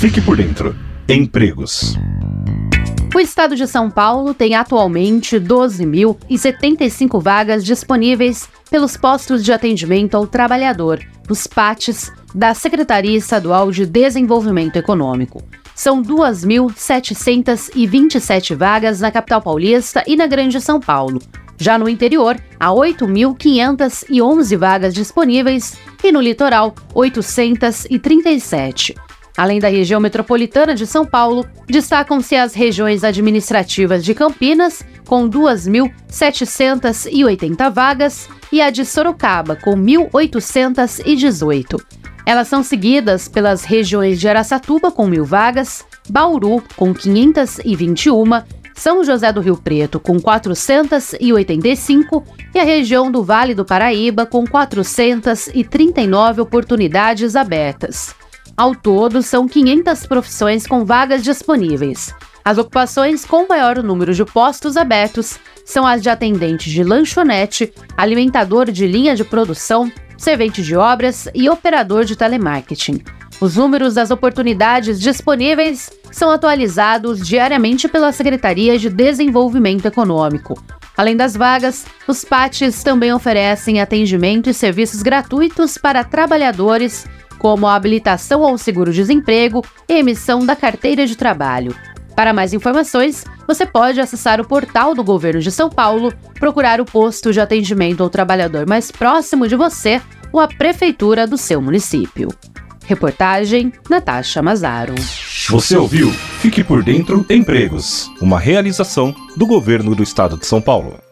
Fique por dentro. Empregos. O estado de São Paulo tem atualmente 12.075 vagas disponíveis pelos postos de atendimento ao trabalhador, os PATs, da Secretaria Estadual de Desenvolvimento Econômico. São 2.727 vagas na capital paulista e na Grande São Paulo. Já no interior, há 8.511 vagas disponíveis e no litoral, 837. Além da região metropolitana de São Paulo, destacam-se as regiões administrativas de Campinas, com 2.780 vagas, e a de Sorocaba, com 1.818. Elas são seguidas pelas regiões de Araçatuba, com mil vagas, Bauru, com 521, São José do Rio Preto, com 485 e a região do Vale do Paraíba, com 439 oportunidades abertas. Ao todo, são 500 profissões com vagas disponíveis. As ocupações com maior número de postos abertos são as de atendente de lanchonete, alimentador de linha de produção, servente de obras e operador de telemarketing. Os números das oportunidades disponíveis são atualizados diariamente pela Secretaria de Desenvolvimento Econômico. Além das vagas, os PATs também oferecem atendimento e serviços gratuitos para trabalhadores como a habilitação ao seguro-desemprego e emissão da carteira de trabalho. Para mais informações, você pode acessar o portal do Governo de São Paulo, procurar o posto de atendimento ao trabalhador mais próximo de você ou a prefeitura do seu município. Reportagem Natasha Mazaro. Você ouviu? Fique por dentro Empregos, uma realização do Governo do Estado de São Paulo.